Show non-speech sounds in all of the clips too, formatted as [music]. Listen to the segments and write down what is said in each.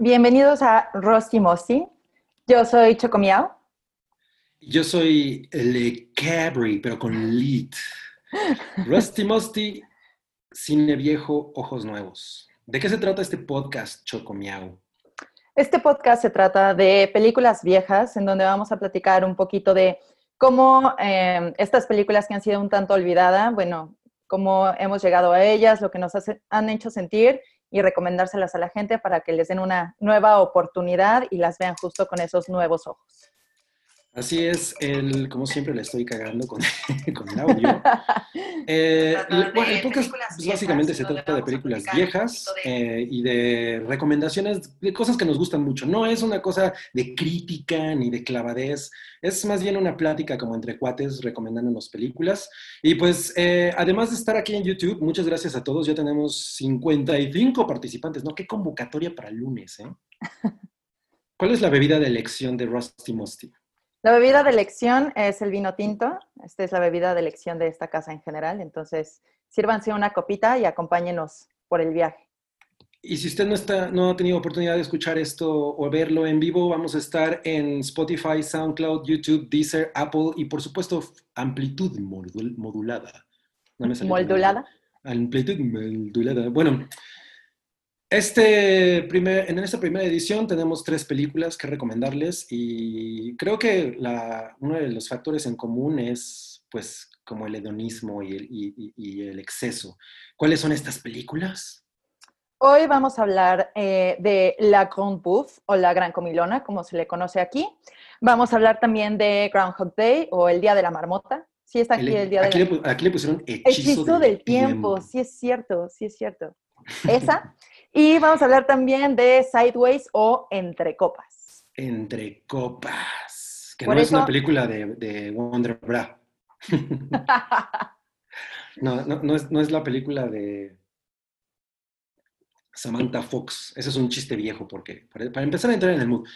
Bienvenidos a Rusty Mosty. Yo soy Chocomiao. Yo soy Le Cabri, pero con lit. Rusty Mosty, cine viejo, ojos nuevos. ¿De qué se trata este podcast, Chocomiao? Este podcast se trata de películas viejas, en donde vamos a platicar un poquito de cómo eh, estas películas que han sido un tanto olvidadas, bueno, cómo hemos llegado a ellas, lo que nos han hecho sentir y recomendárselas a la gente para que les den una nueva oportunidad y las vean justo con esos nuevos ojos. Así es, el, como siempre le estoy cagando con, [laughs] con el audio. Eh, [laughs] el, podcast pues, básicamente se trata de películas viejas eh, y de recomendaciones de cosas que nos gustan mucho. No es una cosa de crítica ni de clavadez, es más bien una plática como entre cuates recomendándonos películas. Y pues eh, además de estar aquí en YouTube, muchas gracias a todos. Ya tenemos 55 participantes, ¿no? Qué convocatoria para el lunes, ¿eh? [laughs] ¿Cuál es la bebida de elección de Rusty Musty? La bebida de elección es el vino tinto. Esta es la bebida de elección de esta casa en general. Entonces, sírvanse una copita y acompáñenos por el viaje. Y si usted no, está, no ha tenido oportunidad de escuchar esto o verlo en vivo, vamos a estar en Spotify, SoundCloud, YouTube, Deezer, Apple y por supuesto amplitud modulada. ¿Modulada? Amplitud modulada. Bueno, este primer, en esta primera edición tenemos tres películas que recomendarles y creo que la, uno de los factores en común es pues como el hedonismo y el, y, el exceso. ¿Cuáles son estas películas? Hoy vamos a hablar eh, de La Grande Bouffe o La Gran Comilona, como se le conoce aquí. Vamos a hablar también de Groundhog Day o El Día de la Marmota. Sí está aquí el, Día aquí de la... Le, aquí le pusieron Hechizo, del, del tiempo. tiempo. Sí es cierto, sí es cierto. [laughs] Esa. Y vamos a hablar también de Sideways o Entre Copas. Entre Copas. Que no es una película de, de Wonder Bra. [laughs] no, no, es, no es la película de Samantha Fox. Ese es un chiste viejo porque para empezar a entrar en el mood.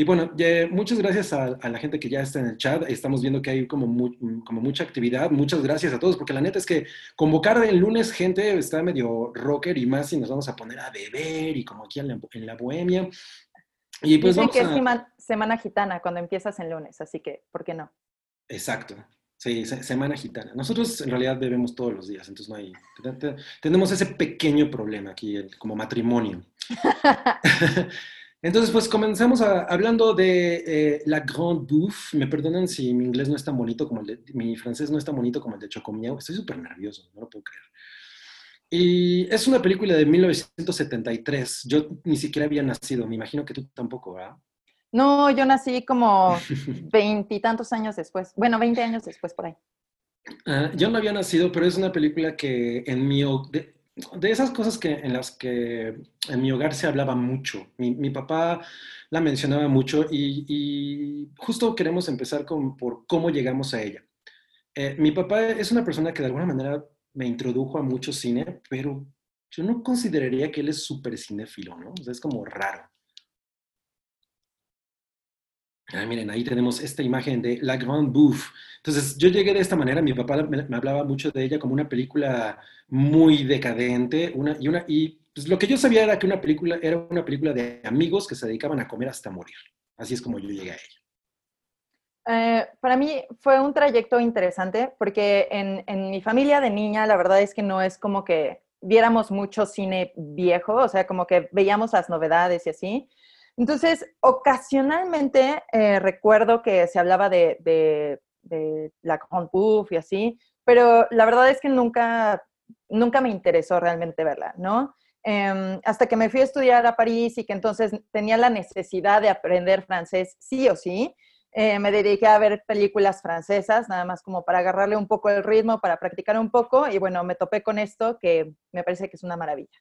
Y bueno, muchas gracias a, la gente que ya está en el chat. Estamos viendo que hay como, como mucha actividad. Muchas gracias a todos, porque la neta es que convocar el lunes gente está medio rocker y más y nos vamos a poner a beber y como aquí en la, bohemia. Y pues Dicen que es semana gitana cuando empiezas el lunes, así que, ¿por qué no? Exacto. Sí, semana gitana. Nosotros en realidad bebemos todos los días, entonces no hay... Tenemos ese pequeño problema aquí, como matrimonio. [laughs] [laughs] Entonces, pues comenzamos hablando de eh, La Grande Bouffe. Me perdonan si mi inglés no es tan bonito como el de, mi francés no es tan bonito como el de Chocomiao. Estoy súper nervioso, no lo puedo creer. Y es una película de 1973. Yo ni siquiera había nacido, me imagino que tú tampoco, ¿verdad? No, yo nací como [laughs] veintitantos años después. Bueno, veinte años después por ahí. Ah, yo no había nacido, pero es una película que en mi de esas cosas que, en las que en mi hogar se hablaba mucho. Mi, papá la mencionaba mucho y, justo queremos empezar con, por cómo llegamos a ella. Eh, mi papá es una persona que de alguna manera me introdujo a mucho cine, pero yo no consideraría que él es súper cinéfilo, ¿no? O sea, es como raro. Ah, miren, ahí tenemos esta imagen de La Grande Bouffe. Entonces, yo llegué de esta manera, mi papá me, hablaba mucho de ella como una película muy decadente, una, y, una, y pues, lo que yo sabía era que una película era una película de amigos que se dedicaban a comer hasta morir. Así es como yo llegué a ella. Eh, para mí fue un trayecto interesante porque en, en mi familia de niña la verdad es que no es como que viéramos mucho cine viejo, o sea, como que veíamos las novedades y así. Entonces, ocasionalmente eh, recuerdo que se hablaba de, de, la Grand Puff y así, pero la verdad es que nunca, nunca me interesó realmente verla, ¿no? Em, hasta que me fui a estudiar a París y que entonces tenía la necesidad de aprender francés sí o sí, eh, me dediqué a ver películas francesas, nada más como para agarrarle un poco el ritmo, para practicar un poco, y bueno, me topé con esto que me parece que es una maravilla.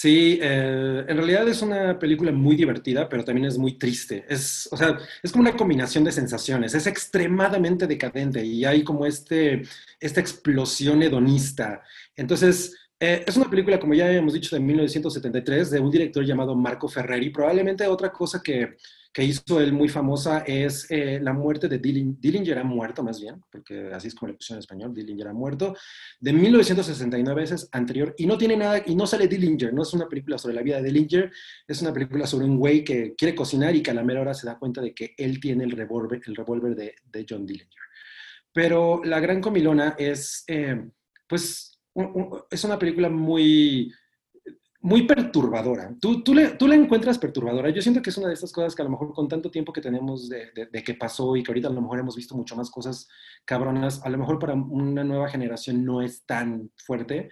Sí, eh, en realidad es una película muy divertida, pero también es muy triste. Es, o sea, es como una combinación de sensaciones. Es extremadamente decadente y hay como este, esta explosión hedonista. Entonces, eh, es una película, como ya hemos dicho, de 1973, de un director llamado Marco Ferreri. Probablemente otra cosa que, que hizo él muy famosa es eh, la muerte de Dillinger, ha muerto más bien, porque así es como le pusieron en español, Dillinger ha muerto, de 1969 es anterior, y no tiene nada, y no sale Dillinger, no es una película sobre la vida de Dillinger, es una película sobre un güey que quiere cocinar y que a la mera hora se da cuenta de que él tiene el revólver el revólver de, de, John Dillinger. Pero La Gran Comilona es, eh, pues, es una película muy muy perturbadora. ¿Tú, tú, le, ¿Tú la encuentras perturbadora? Yo siento que es una de estas cosas que a lo mejor con tanto tiempo que tenemos de, de, que pasó y que ahorita a lo mejor hemos visto mucho más cosas cabronas, a lo mejor para una nueva generación no es tan fuerte,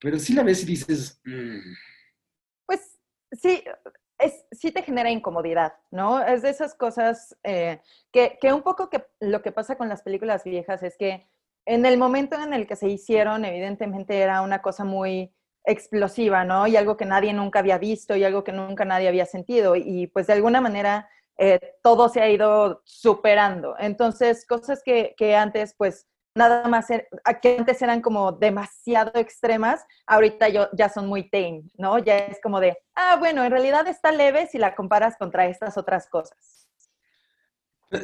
pero sí la ves y dices... Mm". Pues sí, es, sí te genera incomodidad, ¿no? Es de esas cosas eh, que, que un poco que lo que pasa con las películas viejas es que en el momento en el que se hicieron, evidentemente era una cosa muy explosiva, ¿no? Y algo que nadie nunca había visto y algo que nunca nadie había sentido. Y pues de alguna manera eh, todo se ha ido superando. Entonces, cosas que, que antes pues nada más, er, que antes eran como demasiado extremas, ahorita yo, ya son muy tame, ¿no? Ya es como de, ah, bueno, en realidad está leve si la comparas contra estas otras cosas.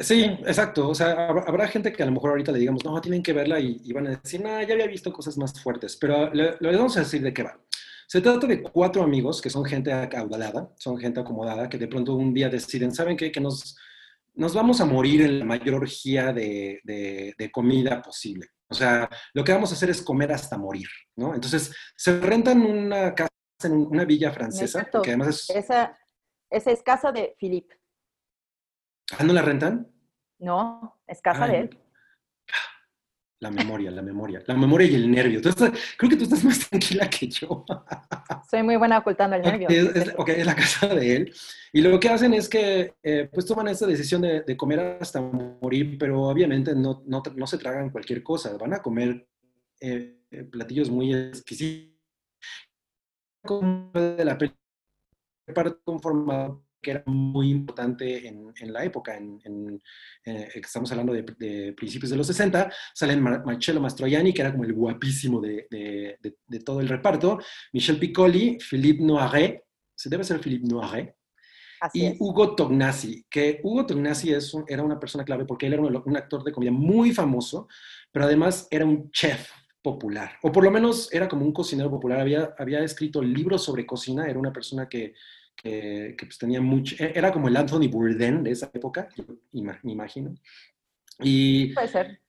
Sí, exacto. O sea, habrá gente que a lo mejor ahorita le digamos, no, tienen que verla y, van a decir, no, ya había visto cosas más fuertes. Pero le, vamos a decir de qué va. Se trata de cuatro amigos que son gente acaudalada, son gente acomodada, que de pronto un día deciden, ¿saben qué? Que nos, nos vamos a morir en la mayor orgía de, de, comida posible. O sea, lo que vamos a hacer es comer hasta morir, ¿no? Entonces, se rentan una casa en una villa francesa, que además es... Esa, esa es casa de Philippe. ¿Ah, no la rentan? No, es casa de él. La memoria, la memoria. La memoria y el nervio. creo que tú estás [laughs] más tranquila que yo. Soy muy buena ocultando el nervio. ok, es la casa de él. Y lo que hacen es que eh, pues toman esta decisión de, comer hasta morir, pero obviamente no, no, no, se tragan cualquier cosa. Van a comer eh, platillos muy exquisitos. De la conformado que era muy importante en, en la época, en, eh, estamos hablando de, principios de los 60, salen Marcello Mastroianni, que era como el guapísimo de, de todo el reparto, Michel Piccoli, Philippe Noiret, se debe ser Philippe Noiret, y Hugo Tognazzi, que Hugo Tognazzi es era una persona clave porque él era un, un, actor de comedia muy famoso, pero además era un chef popular, o por lo menos era como un cocinero popular, había, había escrito libros sobre cocina, era una persona que que, pues tenía mucho, e, era como el Anthony Bourdain de esa época, me imagino. Y Puede ser.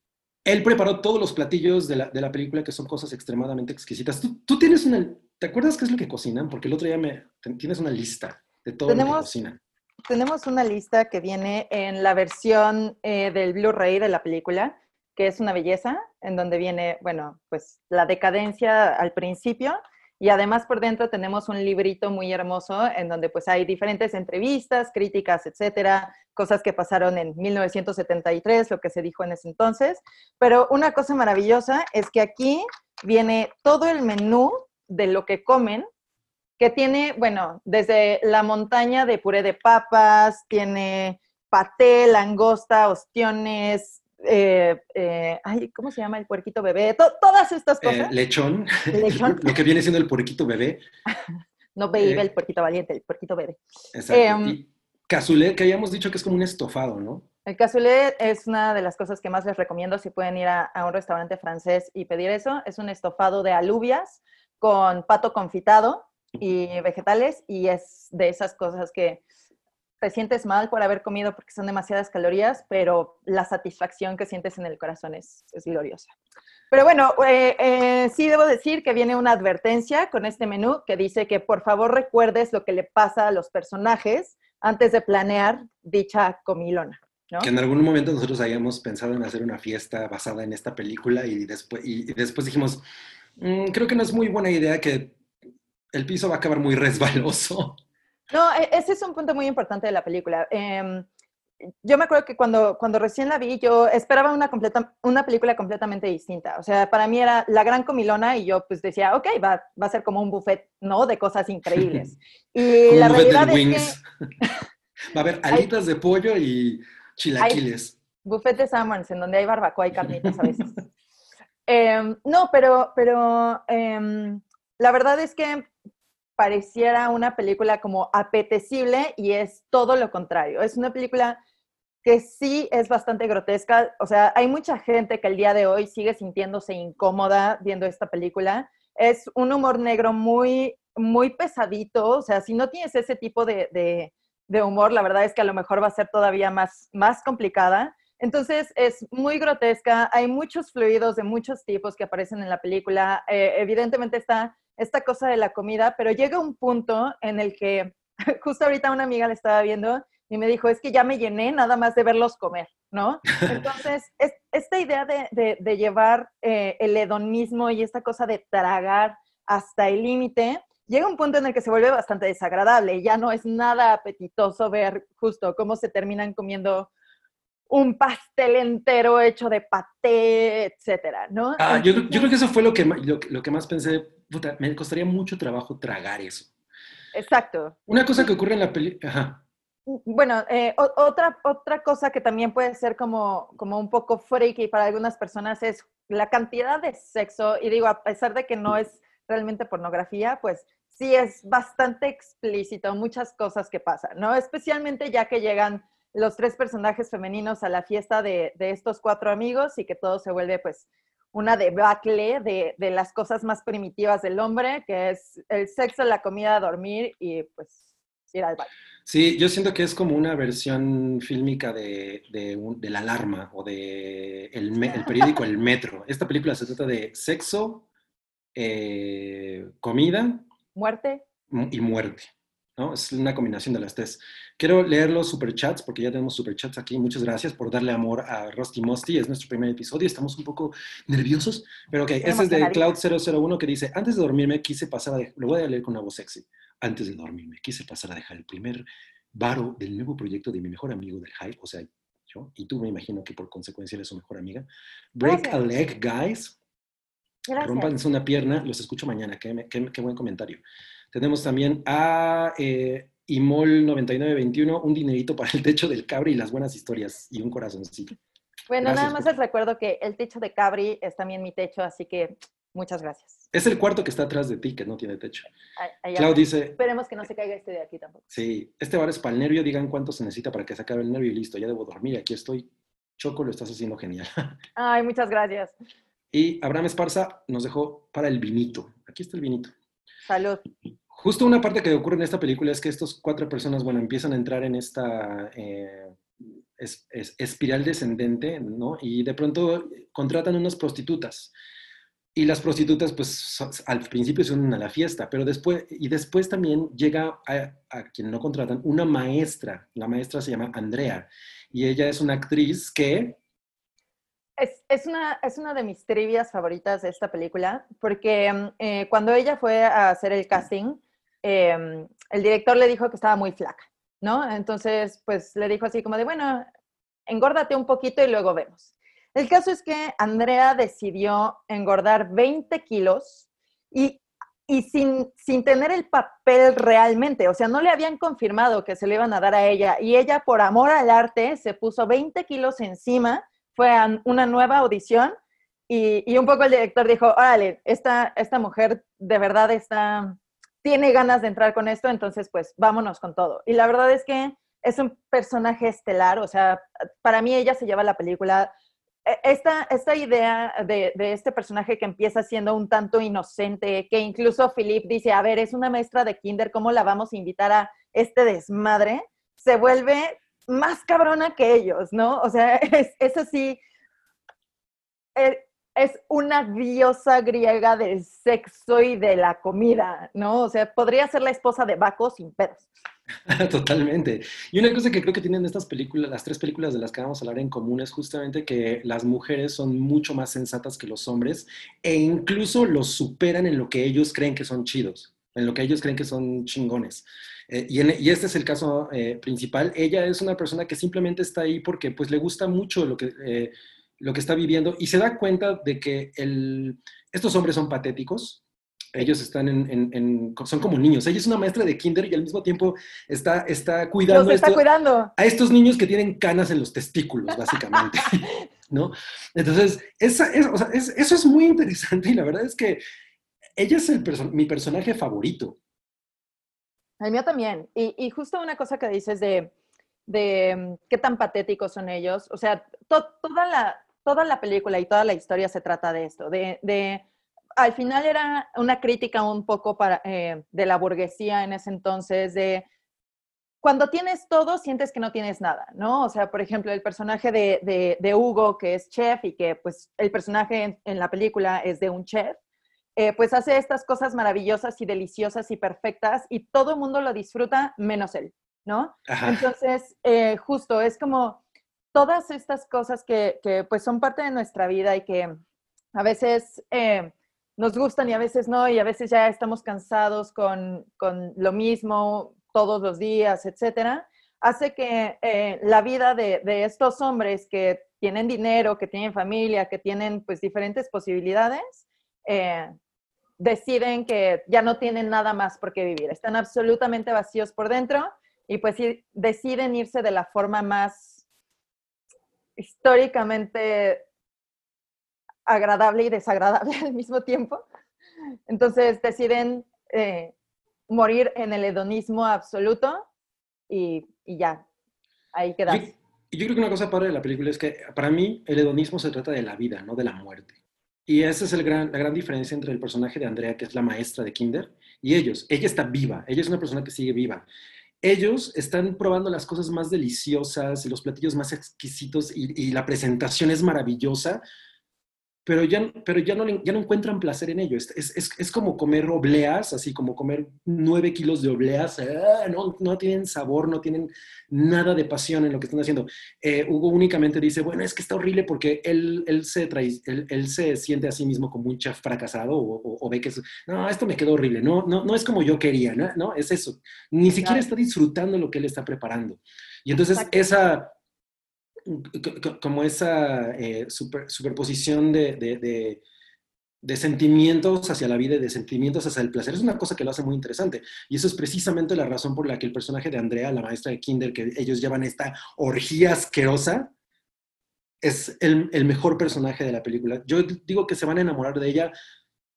Él preparó todos los platillos de la, de la película que son cosas extremadamente exquisitas. ¿Tú, ¿Tú, tienes una, ¿te acuerdas qué es lo que cocinan? Porque el otro día me, tienes una lista de todo lo que cocinan. Tenemos una lista que viene en la versión eh, del Blu-ray de la película, que es una belleza, en donde viene, bueno, pues la decadencia al principio, y además por dentro tenemos un librito muy hermoso en donde pues hay diferentes entrevistas, críticas, etcétera, cosas que pasaron en 1973, lo que se dijo en ese entonces. Pero una cosa maravillosa es que aquí viene todo el menú de lo que comen, que tiene, bueno, desde la montaña de puré de papas, tiene paté, langosta, ostiones, eh, eh, ay, ¿cómo se llama el puerquito bebé? todas estas eh, cosas. lechón, [laughs] lo que viene siendo el puerquito bebé. [laughs] no baby, el puerquito valiente, el puerquito bebé. Exacto. Em, y cassoulet, que habíamos dicho que es como un estofado, ¿no? El cassoulet es una de las cosas que más les recomiendo si pueden ir a, un restaurante francés y pedir eso. Es un estofado de alubias con pato confitado y vegetales y es de esas cosas que te sientes mal por haber comido porque son demasiadas calorías, pero la satisfacción que sientes en el corazón es, es gloriosa. Pero bueno, eh, eh, sí debo decir que viene una advertencia con este menú que dice que por favor recuerdes lo que le pasa a los personajes antes de planear dicha comilona. Que en algún momento nosotros habíamos pensado en hacer una fiesta basada en esta película y después, y después dijimos, mm, creo que no es muy buena idea que el piso va a acabar muy [laughs] resbaloso. No, e, ese es un punto muy importante de la película. Em, yo me acuerdo que cuando, cuando recién la vi, yo esperaba una, completa, una película completamente distinta. O sea, para mí era la gran comilona y yo pues decía, ok, va, va a ser como un buffet, ¿no? De cosas increíbles. [laughs] Y la realidad es que... [laughs] va a haber alitas de pollo y chilaquiles. Buffet de salmons, en donde hay barbacoa y carnitas a veces. [laughs] Em, no, pero, pero em, la verdad es que pareciera una película como apetecible y es todo lo contrario. Es una película que sí es bastante grotesca. O sea, hay mucha gente que el día de hoy sigue sintiéndose incómoda viendo esta película. Es un humor negro muy, muy pesadito. O sea, si no tienes ese tipo de, humor, la verdad es que a lo mejor va a ser todavía más, más complicada. Entonces es muy grotesca, hay muchos fluidos de muchos tipos que aparecen en la película. Eh, evidentemente está esta cosa de la comida, pero llega un punto en el que [laughs] justo ahorita una amiga le estaba viendo y me dijo, es que ya me llené nada más de verlos comer, ¿no? [laughs] Entonces, es, esta idea de, de, llevar eh, el hedonismo y esta cosa de tragar hasta el límite, llega un punto en el que se vuelve bastante desagradable. Ya no es nada apetitoso ver justo cómo se terminan comiendo un pastel entero hecho de paté, etcétera, ¿no? Ah, yo, yo, creo que eso fue lo que, lo, lo que más pensé me costaría mucho trabajo tragar eso. Exacto. Una cosa que ocurre en la película... Bueno, eh, otra, otra cosa que también puede ser como, como un poco freaky para algunas personas es la cantidad de sexo, y digo, a pesar de que no es realmente pornografía, pues sí es bastante explícito muchas cosas que pasan, ¿no? Especialmente ya que llegan los tres personajes femeninos a la fiesta de, de estos cuatro amigos y que todo se vuelve pues una debacle de, de, las cosas más primitivas del hombre, que es el sexo, la comida, dormir y pues ir al baño. Sí, yo siento que es como una versión fílmica de, de, la alarma o de el, el, periódico El Metro. Esta película se trata de sexo, eh, comida. Muerte. Y muerte. ¿No? Es una combinación de las tres. Quiero leer los superchats porque ya tenemos superchats aquí. Muchas gracias por darle amor a Rusty Musty. Es nuestro primer episodio. Estamos un poco nerviosos. Pero ok, este es de Cloud001 que dice, antes de dormirme quise pasar a... Lo voy a leer con una voz sexy. Antes de dormirme quise pasar a dejar el primer varo del nuevo proyecto de mi mejor amigo del Hype, o sea, yo, y tú me imagino que por consecuencia eres su mejor amiga. Break a leg, guys. Rompan una pierna, los escucho mañana. Qué, qué, qué buen comentario. Tenemos también a eh, Imol9921, un dinerito para el techo del cabri y las buenas historias y un corazoncito. Bueno, nada más les recuerdo que el techo de cabri es también mi techo, así que muchas gracias. Es el cuarto que está atrás de ti, que no tiene techo. Clau dice... Esperemos que no se caiga este de aquí tampoco. Sí, este bar es para el nervio, digan cuánto se necesita para que se acabe el nervio y listo, ya debo dormir, aquí estoy. Choco, lo estás haciendo genial. [laughs] Ay, muchas gracias. Y Abraham Esparza nos dejó para el vinito. Aquí está el vinito. Salud. Justo una parte que ocurre en esta película es que estas cuatro personas, bueno, empiezan a entrar en esta eh, espiral descendente, ¿no? Y de pronto contratan unas prostitutas. Y las prostitutas, pues, al principio se unen a la fiesta, pero después, y después también llega a, a quien no contratan, una maestra. La maestra se llama Andrea. Y ella es una actriz que es, es, una, es una de mis trivias favoritas de esta película, porque mm, eh, cuando ella fue a hacer el casting, em, el director le dijo que estaba muy flaca, ¿no? Entonces, pues le dijo así como de, bueno, engórdate un poquito y luego vemos. El caso es que Andrea decidió engordar 20 kilos y, y sin, sin tener el papel realmente, o sea, no le habían confirmado que se le iban a dar a ella y ella por amor al arte se puso 20 kilos encima fue a una nueva audición y, un poco el director dijo, órale, esta, esta mujer de verdad está, tiene ganas de entrar con esto, entonces pues vámonos con todo. Y la verdad es que es un personaje estelar, o sea, para mí ella se lleva la película. E, esta, esta idea de, de, este personaje que empieza siendo un tanto inocente, que incluso Philip dice, a ver, es una maestra de kinder, ¿cómo la vamos a invitar a este desmadre? Se vuelve más cabrona que ellos, ¿no? O sea, [laughs] es, eso sí, eh, es, una diosa griega del sexo y de la comida, ¿no? O sea, podría ser la esposa de Baco sin pedos. [laughs] Totalmente. Y una cosa que creo que tienen estas películas, las tres películas de las que vamos a hablar en común, es justamente que las mujeres son mucho más sensatas que los hombres e incluso los superan en lo que ellos creen que son chidos, en lo que ellos creen que son chingones. Eh, y, este es el caso eh, principal. Ella es una persona que simplemente está ahí porque pues le gusta mucho lo que, eh, lo que está viviendo y se da cuenta de que el, estos hombres son patéticos. Ellos están en, son como niños. Ella es una maestra de kinder y al mismo tiempo está, está cuidando, está cuidando a estos niños que tienen canas en los testículos, básicamente. [laughs] ¿No? Entonces, esa, eso es muy interesante y la verdad es que ella es el mi personaje favorito El mío también. Y, justo una cosa que dices de, de mm, qué tan patéticos son ellos. O sea, toda, la, toda la película y toda la historia se trata de esto, de, de al final era una crítica un poco para, eh, de la burguesía en ese entonces, de cuando tienes todo, sientes que no tienes nada, ¿no? O sea, por ejemplo, el personaje de, de, Hugo, que es chef y que pues el personaje en, la película es de un chef, eh, pues hace estas cosas maravillosas y deliciosas y perfectas y todo el mundo lo disfruta menos él, ¿no? Entonces, eh, justo, es como todas estas cosas que, pues son parte de nuestra vida y que a veces nos gustan y a veces no, y a veces ya estamos cansados con, con lo mismo todos los días, etcétera, hace que eh, la vida de, de, estos hombres que tienen dinero, que tienen familia, que tienen pues diferentes posibilidades, eh, deciden que ya no tienen nada más por qué vivir, están absolutamente vacíos por dentro y pues deciden irse de la forma más históricamente agradable y desagradable [laughs] al mismo tiempo. Entonces deciden eh, morir en el hedonismo absoluto y, ya, ahí quedas. Y yo creo que una cosa padre de la película es que para mí el hedonismo se trata de la vida, no de la muerte. Y esa es el gran, la gran diferencia entre el personaje de Andrea, que es la maestra de Kinder, y ellos. Ella está viva, ella es una persona que sigue viva. Ellos están probando las cosas más deliciosas y los platillos más exquisitos y la presentación es maravillosa, pero ya, pero ya, no, ya no encuentran placer en ello. Es, es, es, como comer obleas, así como comer nueve kilos de obleas. Ah, no, no, tienen sabor, no tienen nada de pasión en lo que están haciendo. Eh, Hugo únicamente dice, bueno, es que está horrible porque él, él, se, trae, él, él se siente a sí mismo como un chef fracasado o, o, ve que es, no, esto me quedó horrible, no, no, no es como yo quería, ¿no? ¿no? Es eso. Ni siquiera está disfrutando lo que él está preparando. Y entonces esa como esa eh, superposición de, sentimientos hacia la vida y de sentimientos hacia el placer. Es una cosa que lo hace muy interesante. Y eso es precisamente la razón por la que el personaje de Andrea, la maestra de Kinder, que ellos llevan esta orgía asquerosa, es el, mejor personaje de la película. Yo digo que se van a enamorar de ella,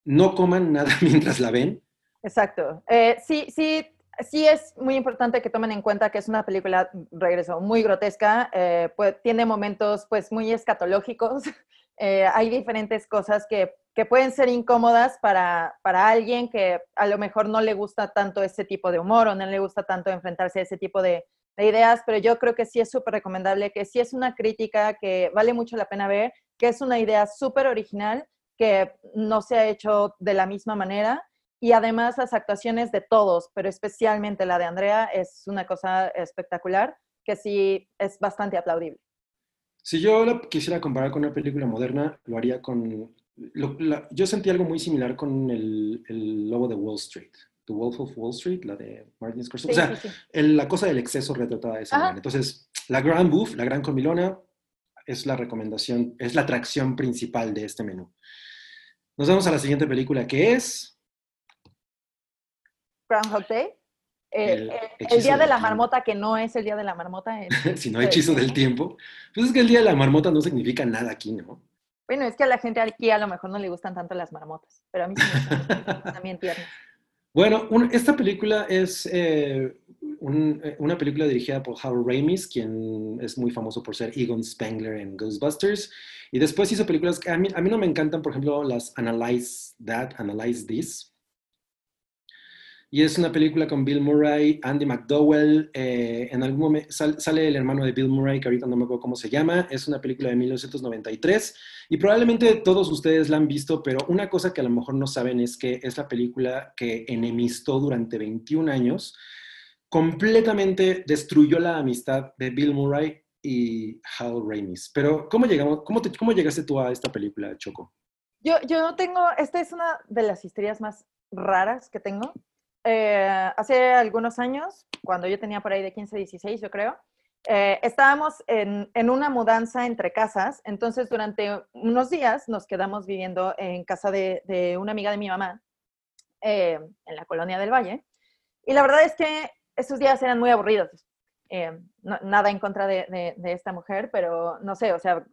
no coman nada [laughs] mientras la ven. Exacto. Eh, sí, sí, sí es muy importante que tomen en cuenta que es una película, regreso, muy grotesca, eh, pues, tiene momentos pues muy escatológicos, [laughs] eh, hay diferentes cosas que, que, pueden ser incómodas para, para alguien que a lo mejor no le gusta tanto ese tipo de humor o no le gusta tanto enfrentarse a ese tipo de, de ideas, pero yo creo que sí es súper recomendable, que sí es una crítica que vale mucho la pena ver, que es una idea súper original que no se ha hecho de la misma manera y además las actuaciones de todos, pero especialmente la de Andrea, es una cosa espectacular que sí es bastante aplaudible. Si yo la quisiera comparar con una película moderna, lo haría con... yo sentí algo muy similar con el, el, Lobo de Wall Street, The Wolf of Wall Street, la de Martin Scorsese. o sea, la cosa del exceso retratada de esa manera. Entonces, la Grand Buff, la Gran Comilona, es la recomendación, es la atracción principal de este menú. Nos vamos a la siguiente película que es Groundhog Day. El, día de la marmota, que no es el día de la marmota. [laughs] si no hechizo del tiempo. Pues es que el día de la marmota no significa nada aquí, ¿no? Bueno, es que a la gente aquí a lo mejor no le gustan tanto las marmotas, pero a mí sí me [laughs] también tiernas. Bueno, esta película es eh, eh, una película dirigida por Howard Ramis, quien es muy famoso por ser Egon Spengler en Ghostbusters. Y después hizo películas que a mí, a mí no me encantan, por ejemplo, las Analyze That, Analyze This, y es una película con Bill Murray, Andy McDowell, eh, en algún momento sale el hermano de Bill Murray, que ahorita no me acuerdo cómo se llama, es una película de 1993 y probablemente todos ustedes la han visto, pero una cosa que a lo mejor no saben es que es la película que enemistó durante 21 años, completamente destruyó la amistad de Bill Murray y Hal Ramis. Pero ¿cómo, llegamos, cómo, cómo llegaste tú a esta película, Choco? Yo, yo tengo, esta es una de las historias más raras que tengo. Eh, hace algunos años, cuando yo tenía por ahí de 15, 16, yo creo, eh, estábamos en, una mudanza entre casas, entonces durante unos días nos quedamos viviendo en casa de, de una amiga de mi mamá, eh, en la colonia del Valle, y la verdad es que esos días eran muy aburridos. nada en contra de, de, esta mujer, pero no sé, o sea,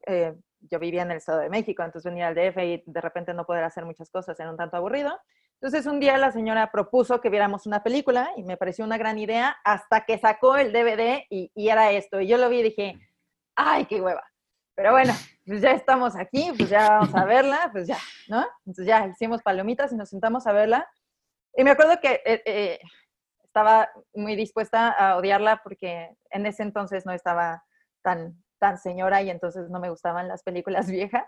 yo vivía en el Estado de México, entonces venía al DF y de repente no poder hacer muchas cosas era un tanto aburrido. Entonces un día la señora propuso que viéramos una película y me pareció una gran idea hasta que sacó el DVD y, era esto. Y yo lo vi y dije, ay, qué hueva. Pero bueno, pues ya estamos aquí, pues ya vamos a verla, pues ya, ¿no? Entonces ya hicimos palomitas y nos sentamos a verla. Y me acuerdo que eh, eh, estaba muy dispuesta a odiarla porque en ese entonces no estaba tan, tan señora y entonces no me gustaban las películas [laughs] viejas.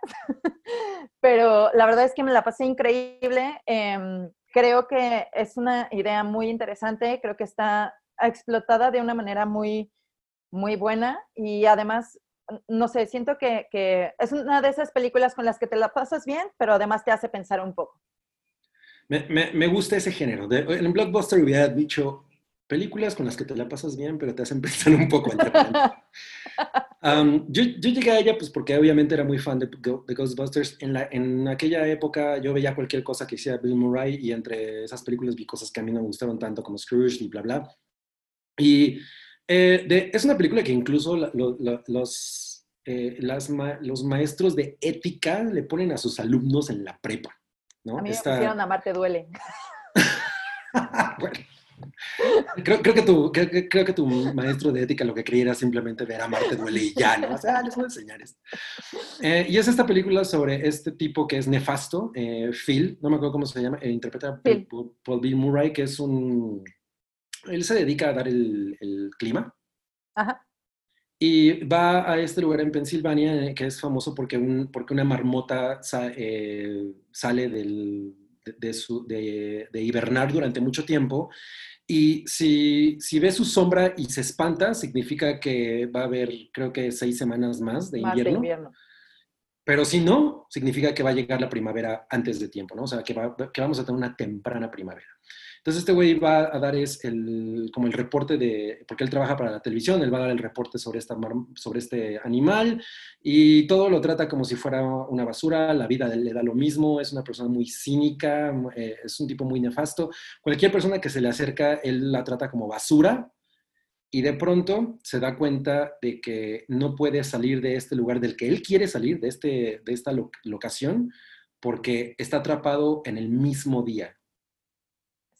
Pero la verdad es que me la pasé increíble. Em, creo que es una idea muy interesante, creo que está explotada de una manera muy, muy buena y además no sé, siento que, es una de esas películas con las que te la pasas bien, pero además te hace pensar un poco. Me, gusta ese género. en Blockbuster hubiera dicho películas con las que te la pasas bien, pero te hacen [laughs] pensar un poco. um, yo, llegué a ella pues porque obviamente era muy fan de, Ghostbusters. En, la, en aquella época yo veía cualquier cosa que hiciera Bill Murray y entre esas películas vi cosas que a mí no me gustaron tanto como Scrooge y bla, bla. Y eh, es una película que incluso los, eh, los maestros de ética le ponen a sus alumnos en la prepa. ¿no? A mí me pusieron a Marte Duele. [laughs] bueno. Creo, que tu, creo, que tu maestro de ética lo que quería era simplemente ver a Marte duele y ya, ¿no? O sea, les voy a enseñar esto. Eh, y es esta película sobre este tipo que es nefasto, Phil, no me acuerdo cómo se llama, interpreta por, por, Bill Murray, que es un, él se dedica a dar el, clima. Ajá. Y va a este lugar en Pensilvania eh, que es famoso porque, un, porque una marmota eh, sale del, de, su, de, hibernar durante mucho tiempo. Y si, si ve su sombra y se espanta, significa que va a haber, creo que seis semanas más de invierno. de invierno. Pero si no, significa que va a llegar la primavera antes de tiempo, ¿no? O sea, que, que vamos a tener una temprana primavera. Entonces este güey va a dar es el, como el reporte de, porque él trabaja para la televisión, él va a dar el reporte sobre, esta, sobre este animal y todo lo trata como si fuera una basura, la vida le da lo mismo, es una persona muy cínica, eh, es un tipo muy nefasto. Cualquier persona que se le acerca, él la trata como basura y de pronto se da cuenta de que no puede salir de este lugar del que él quiere salir, de, este, de esta locación, porque está atrapado en el mismo día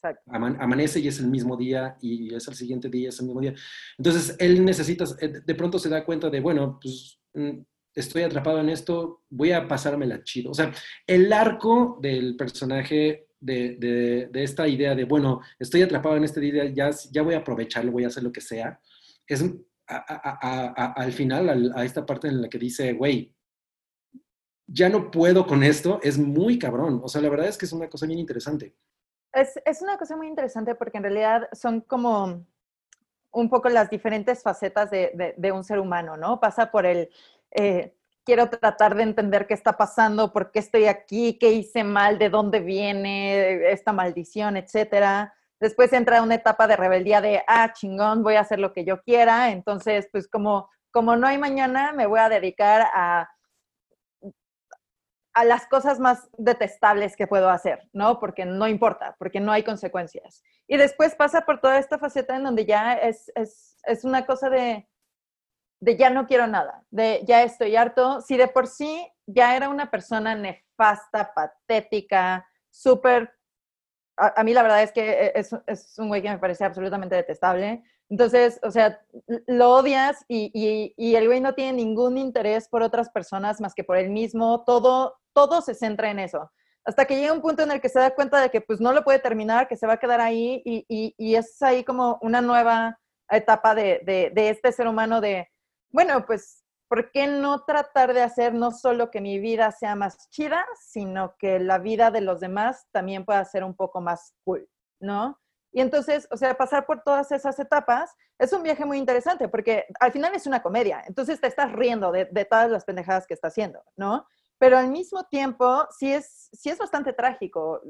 amanece y es el mismo día y es el siguiente día, es el mismo día. Entonces, él necesita, eh, de pronto se da cuenta de, bueno, pues mm, estoy atrapado en esto, voy a pasármela chido. O sea, el arco del personaje de, de, esta idea de, bueno, estoy atrapado en este día, ya, ya voy a aprovecharlo, voy a hacer lo que sea, es al final, a esta parte en la que dice, güey, ya no puedo con esto, es muy cabrón. O sea, la verdad es que es una cosa bien interesante. Es, una cosa muy interesante porque en realidad son como un poco las diferentes facetas de, un ser humano, ¿no? Pasa por el, eh, quiero tratar de entender qué está pasando, por qué estoy aquí, qué hice mal, de dónde viene esta maldición, etcétera. Después entra una etapa de rebeldía de, ah, chingón, voy a hacer lo que yo quiera. Entonces, pues como, como no hay mañana, me voy a dedicar a a las cosas más detestables que puedo hacer, ¿no? Porque no importa, porque no hay consecuencias. Y después pasa por toda esta faceta en donde ya es, es, una cosa de, de ya no quiero nada, de ya estoy harto. Si de por sí ya era una persona nefasta, patética, súper... A, mí la verdad es que es, es un güey que me parece absolutamente detestable. Entonces, o sea, lo odias y, y, y, el güey no tiene ningún interés por otras personas más que por él mismo. Todo, todo se centra en eso. Hasta que llega un punto en el que se da cuenta de que pues no lo puede terminar, que se va a quedar ahí y, y, es ahí como una nueva etapa de, de, de, este ser humano de, bueno, pues, ¿por qué no tratar de hacer no solo que mi vida sea más chida, sino que la vida de los demás también pueda ser un poco más cool, ¿no? Y entonces, o sea, pasar por todas esas etapas es un viaje muy interesante porque al final es una comedia, entonces te estás riendo de, todas las pendejadas que está haciendo, ¿no? pero al mismo tiempo sí es, sí es bastante trágico,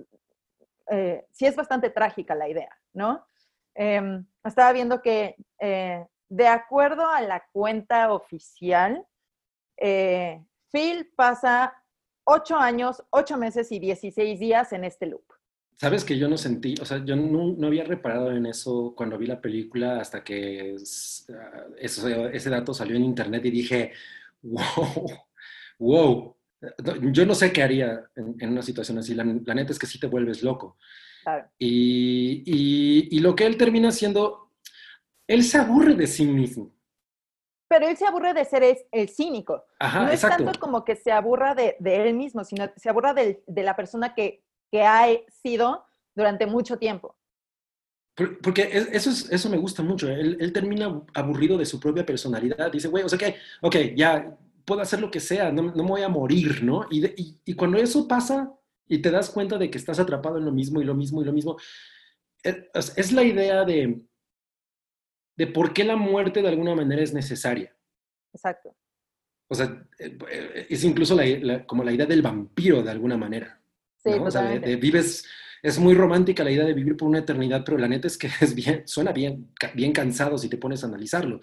eh, sí es bastante trágica la idea, ¿no? Em, estaba viendo que eh, de acuerdo a la cuenta oficial, eh, Phil pasa ocho años, ocho meses y 16 días en este loop. Sabes que yo no sentí, o sea, yo no, no había reparado en eso cuando vi la película hasta que ese dato salió en internet y dije, wow, wow, Yo no sé qué haría en, una situación así. La, neta es que sí te vuelves loco. Y, y, lo que él termina siendo, él se aburre de sí mismo. Pero él se aburre de ser el cínico. no es tanto como que se aburra de, de él mismo, sino se aburra de, de la persona que, que ha sido durante mucho tiempo. Porque eso, es, eso me gusta mucho. Él, él, termina aburrido de su propia personalidad. Dice, güey, o sea que, ok, ya puedo hacer lo que sea, no, no me voy a morir, ¿no? Y, y, y, cuando eso pasa y te das cuenta de que estás atrapado en lo mismo y lo mismo y lo mismo, eh, es la idea de, de por qué la muerte de alguna manera es necesaria. Exacto. O sea, eh, es incluso la, como la idea del vampiro de alguna manera. Sí, ¿no? O sea, de, vives, es muy romántica la idea de vivir por una eternidad, pero la neta es que [laughs] es bien, suena bien, bien cansado si te pones a analizarlo.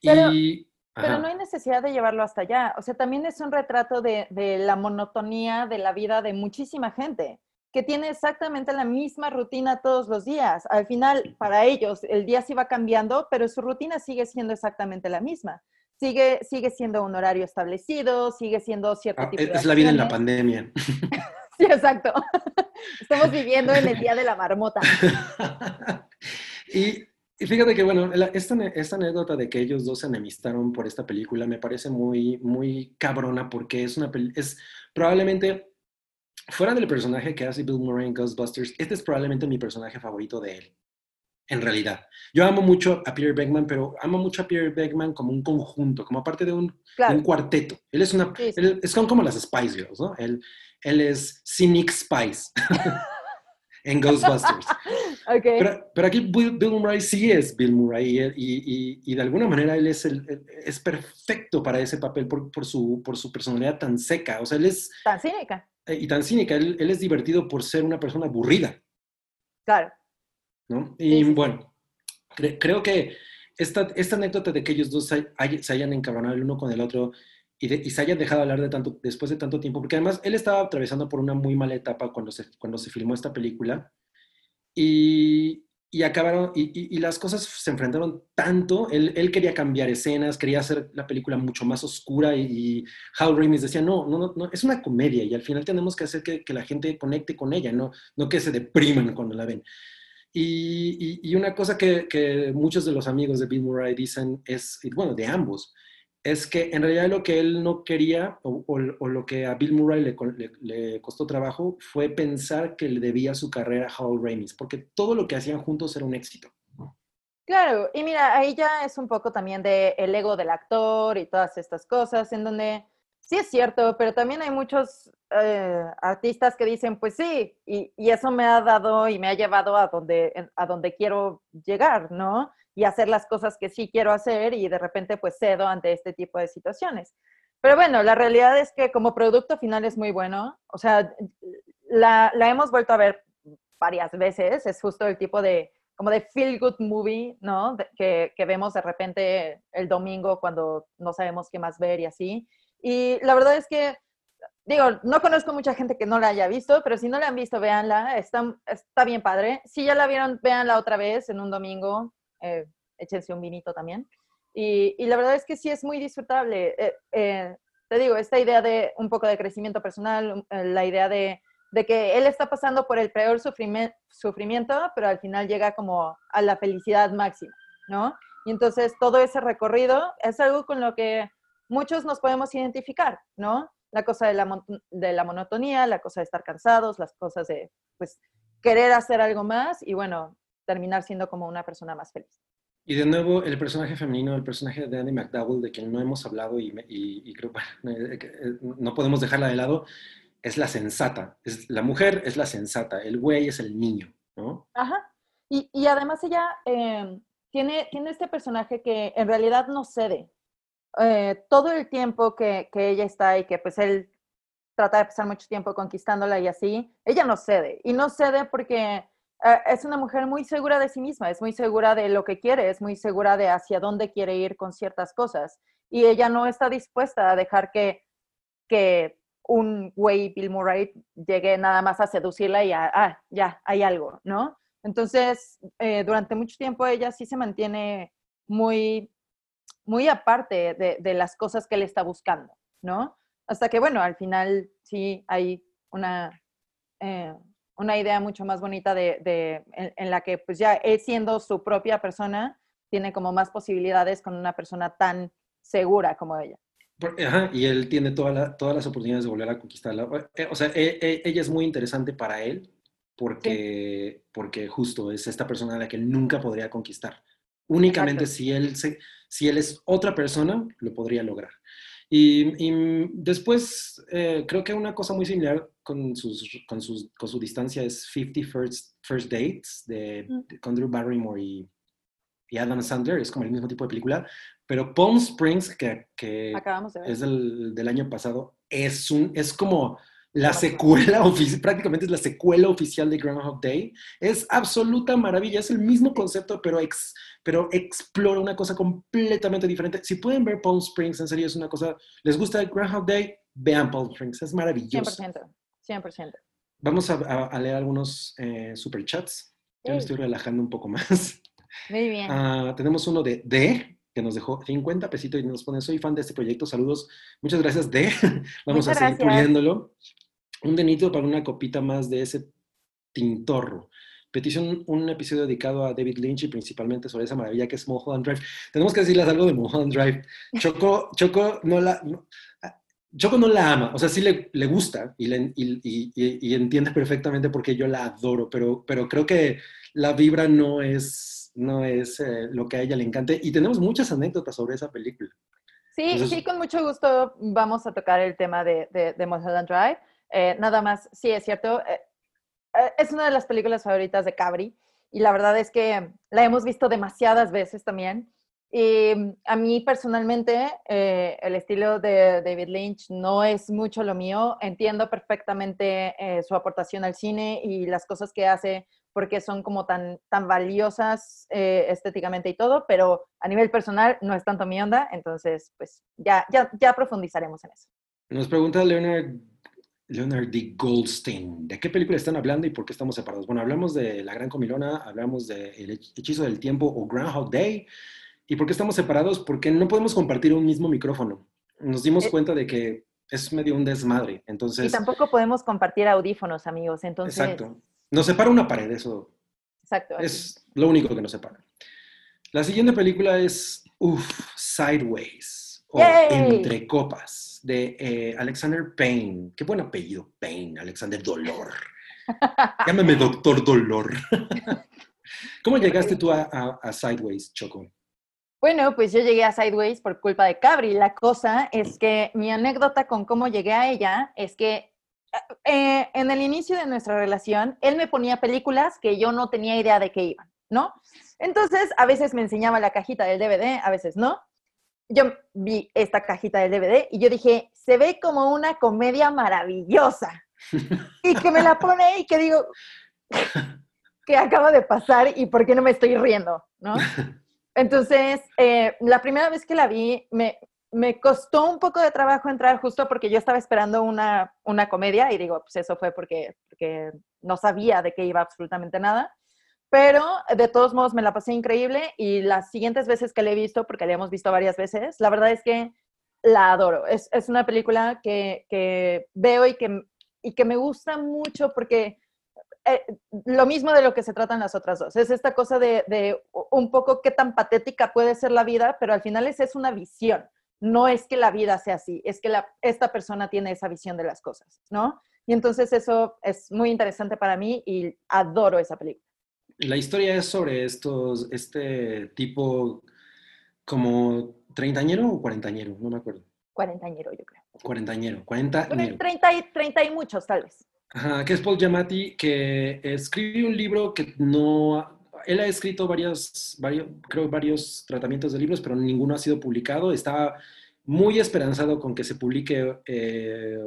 Pero, y, pero no hay necesidad de llevarlo hasta allá. O sea, también es un retrato de, de la monotonía de la vida de muchísima gente que tiene exactamente la misma rutina todos los días. Al final, para ellos, el día sí va cambiando, pero su rutina sigue siendo exactamente la misma. Sigue, sigue siendo un horario establecido, sigue siendo cierto ah, tipo de... Es la vida en la pandemia. [laughs] [laughs] sí, exacto. [laughs] Estamos viviendo en el día de la marmota. y, fíjate que, bueno, esta, esta, anécdota de que ellos dos se enemistaron por esta película me parece muy, muy cabrona porque es una es probablemente fuera del personaje que hace Bill Murray en Ghostbusters, este es probablemente mi personaje favorito de él, en realidad. Yo amo mucho a Peter Beckman, pero amo mucho a Peter Beckman como un conjunto, como parte de un, un cuarteto. Él es una, es como las Spice Girls, ¿no? Él, él es Cynic Spice [laughs] en Ghostbusters. [laughs] okay. pero, aquí Bill, Murray sí es Bill Murray y, y, y, de alguna manera él es, el, es perfecto para ese papel por, por, su, por su personalidad tan seca. O sea, él es... Tan cínica. Eh, y tan cínica. Él, es divertido por ser una persona aburrida. Claro. ¿no? Y bueno, creo que esta, esta anécdota de que ellos dos se, hayan encabronado el uno con el otro y, y, se hayan dejado hablar de tanto, después de tanto tiempo, porque además él estaba atravesando por una muy mala etapa cuando se, cuando se filmó esta película. Y, y acabaron, y, y, las cosas se enfrentaron tanto, él, él, quería cambiar escenas, quería hacer la película mucho más oscura y, Hal Ramis decía, no, no, no, es una comedia y al final tenemos que hacer que, que, la gente conecte con ella, no, no que se depriman cuando la ven. Y una cosa que, que, muchos de los amigos de Bill Murray dicen es, bueno, de ambos, es que en realidad lo que él no quería o, o, lo que a Bill Murray le, le, costó trabajo fue pensar que le debía su carrera a Hal Ramis, porque todo lo que hacían juntos era un éxito. Claro, y mira, ahí ya es un poco también de el ego del actor y todas estas cosas, en donde sí es cierto, pero también hay muchos eh, artistas que dicen, pues sí, y, y, eso me ha dado y me ha llevado a donde, a donde quiero llegar, ¿no? Y hacer las cosas que sí quiero hacer y de repente pues cedo ante este tipo de situaciones. Pero bueno, la realidad es que como producto final es muy bueno. O sea, la, la hemos vuelto a ver varias veces. Es justo el tipo de, como de feel good movie, ¿no? que, que, vemos de repente el domingo cuando no sabemos qué más ver y así. Y la verdad es que, digo, no conozco mucha gente que no la haya visto, pero si no la han visto, véanla. Está, está bien padre. Si ya la vieron, véanla otra vez en un domingo eh, échense un vinito también. Y, y, la verdad es que sí es muy disfrutable. Eh, eh, te digo, esta idea de un poco de crecimiento personal, eh, la idea de, de, que él está pasando por el peor sufrimiento, pero al final llega como a la felicidad máxima, ¿no? Y entonces todo ese recorrido es algo con lo que muchos nos podemos identificar, ¿no? La cosa de la, de la monotonía, la cosa de estar cansados, las cosas de, pues, querer hacer algo más y bueno, terminar siendo como una persona más feliz. Y de nuevo, el personaje femenino, el personaje de Annie McDowell, de quien no hemos hablado y, y, creo [laughs] que eh, no podemos dejarla de lado, es la sensata. Es, la mujer es la sensata, el güey es el niño, ¿no? Ajá. Y, y además ella eh, tiene, tiene este personaje que en realidad no cede. Eh, todo el tiempo que, que, ella está y que pues él trata de pasar mucho tiempo conquistándola y así, ella no cede. Y no cede porque eh, es una mujer muy segura de sí misma, es muy segura de lo que quiere, es muy segura de hacia dónde quiere ir con ciertas cosas. Y ella no está dispuesta a dejar que, que un güey, Bill Murray, llegue nada más a seducirla y a, ah, ya, hay algo, ¿no? Entonces, eh, durante mucho tiempo ella sí se mantiene muy, muy aparte de, de, las cosas que él está buscando, ¿no? Hasta que, bueno, al final sí hay una, eh, una idea mucho más bonita de, en, la que pues ya él siendo su propia persona, tiene como más posibilidades con una persona tan segura como ella. Ajá, y él tiene todas las oportunidades de volver a conquistarla. Eh, o sea, e, e, ella es muy interesante para él porque, porque justo es esta persona a la que él nunca podría conquistar. Únicamente si él, se, si él es otra persona, lo podría lograr. Y, después, eh, creo que una cosa muy similar con, sus, con, sus, con su distancia es 50 First, First Dates de, con Drew Barrymore y, y, Adam Sandler, es como el mismo tipo de película, pero Palm Springs, que, que es del, del, año pasado, es, un, es como la secuela oficial, prácticamente es la secuela oficial de Groundhog Day. Es absoluta maravilla, es el mismo concepto, pero, ex, pero explora una cosa completamente diferente. Si pueden ver Palm Springs, en serio, es una cosa, ¿les gusta Groundhog Day? Vean Palm Springs, es maravilloso. 100%, 100%. Vamos a, leer algunos eh, superchats. Yo me estoy relajando un poco más. Muy bien. Ah, tenemos uno de D, que nos dejó 50 pesitos y nos pone, soy fan de este proyecto, saludos. Muchas gracias, D. [laughs] Vamos a seguir puliéndolo un denito para una copita más de ese tintorro. Petición, un episodio dedicado a David Lynch y principalmente sobre esa maravilla que es Mulholland Drive. Tenemos que decirles algo de Mulholland Drive. Choco, Choco no la... Choco no la ama, o sea, sí le, le gusta y, le, y, y, entiende perfectamente porque yo la adoro, pero, pero creo que la vibra no es, no es eh, lo que a ella le encante y tenemos muchas anécdotas sobre esa película. Sí, sí, con mucho gusto vamos a tocar el tema de, de, de Mulholland Drive. Eh, nada más, sí, es cierto. Eh, es una de las películas favoritas de Cabri y la verdad es que la hemos visto demasiadas veces también. Y mm, a mí personalmente el estilo de David Lynch no es mucho lo mío. Entiendo perfectamente su aportación al cine y las cosas que hace porque son como tan, tan valiosas estéticamente y todo, pero a nivel personal no es tanto mi onda, entonces pues ya, ya, ya profundizaremos en eso. Nos pregunta Leonard Leonard D. Goldstein. ¿De qué película están hablando y por qué estamos separados? Bueno, hablamos de La Gran Comilona, hablamos de El Hechizo del Tiempo o Groundhog Day. ¿Y por qué estamos separados? Porque no podemos compartir un mismo micrófono. Nos dimos eh, cuenta de que es medio un desmadre, entonces... Y tampoco podemos compartir audífonos, amigos, entonces... Exacto. Nos separa una pared, eso... Exacto. Es lo único que nos separa. La siguiente película es, uff, Sideways, o Entre Copas de eh, Alexander Payne. Qué buen apellido, Payne, Alexander Dolor. [laughs] Llámame Doctor Dolor. [laughs] ¿Cómo llegaste tú a, Sideways, Choco? Bueno, pues yo llegué a Sideways por culpa de Cabri. La cosa es que mi anécdota con cómo llegué a ella es que eh, en el inicio de nuestra relación, él me ponía películas que yo no tenía idea de qué iban, ¿no? Entonces, a veces me enseñaba la cajita del DVD, a veces no yo vi esta cajita del DVD y yo dije, se ve como una comedia maravillosa. [laughs] y que me la pone y que digo, [laughs] ¿qué acaba de pasar y por qué no me estoy riendo? ¿no? [laughs] Entonces, eh, la primera vez que la vi, me, me costó un poco de trabajo entrar justo porque yo estaba esperando una, una comedia y digo, pues eso fue porque, porque no sabía de qué iba absolutamente nada. Pero de todos modos me la pasé increíble y las siguientes veces que la he visto, porque la hemos visto varias veces, la verdad es que la adoro. Es, es una película que, que, veo y que, y que me gusta mucho porque eh, lo mismo de lo que se tratan las otras dos. Es esta cosa de, de, un poco qué tan patética puede ser la vida, pero al final es, es una visión. No es que la vida sea así, es que la, esta persona tiene esa visión de las cosas, ¿no? Y entonces eso es muy interesante para mí y adoro esa película. La historia es sobre estos, este tipo como treintañero o cuarentañero, no me acuerdo. Cuarentañero, yo creo. Cuarentañero, cuarenta. Treinta y, treinta y muchos, tal vez. Ajá, que es Paul Giamatti, que escribe un libro que no... Él ha escrito varios, varios, creo, varios tratamientos de libros, pero ninguno ha sido publicado. Está muy esperanzado con que se publique eh,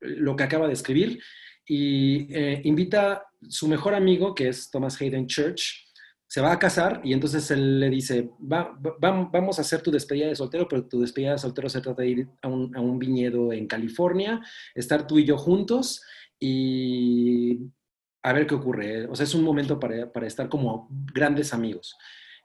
lo que acaba de escribir y eh, invita su mejor amigo, que es Thomas Hayden Church, se va a casar y entonces él le dice, vamos a hacer tu despedida de soltero, pero tu despedida de soltero se trata de ir a un, viñedo en California, estar tú y yo juntos y a ver qué ocurre. O sea, es un momento para, para estar como grandes amigos.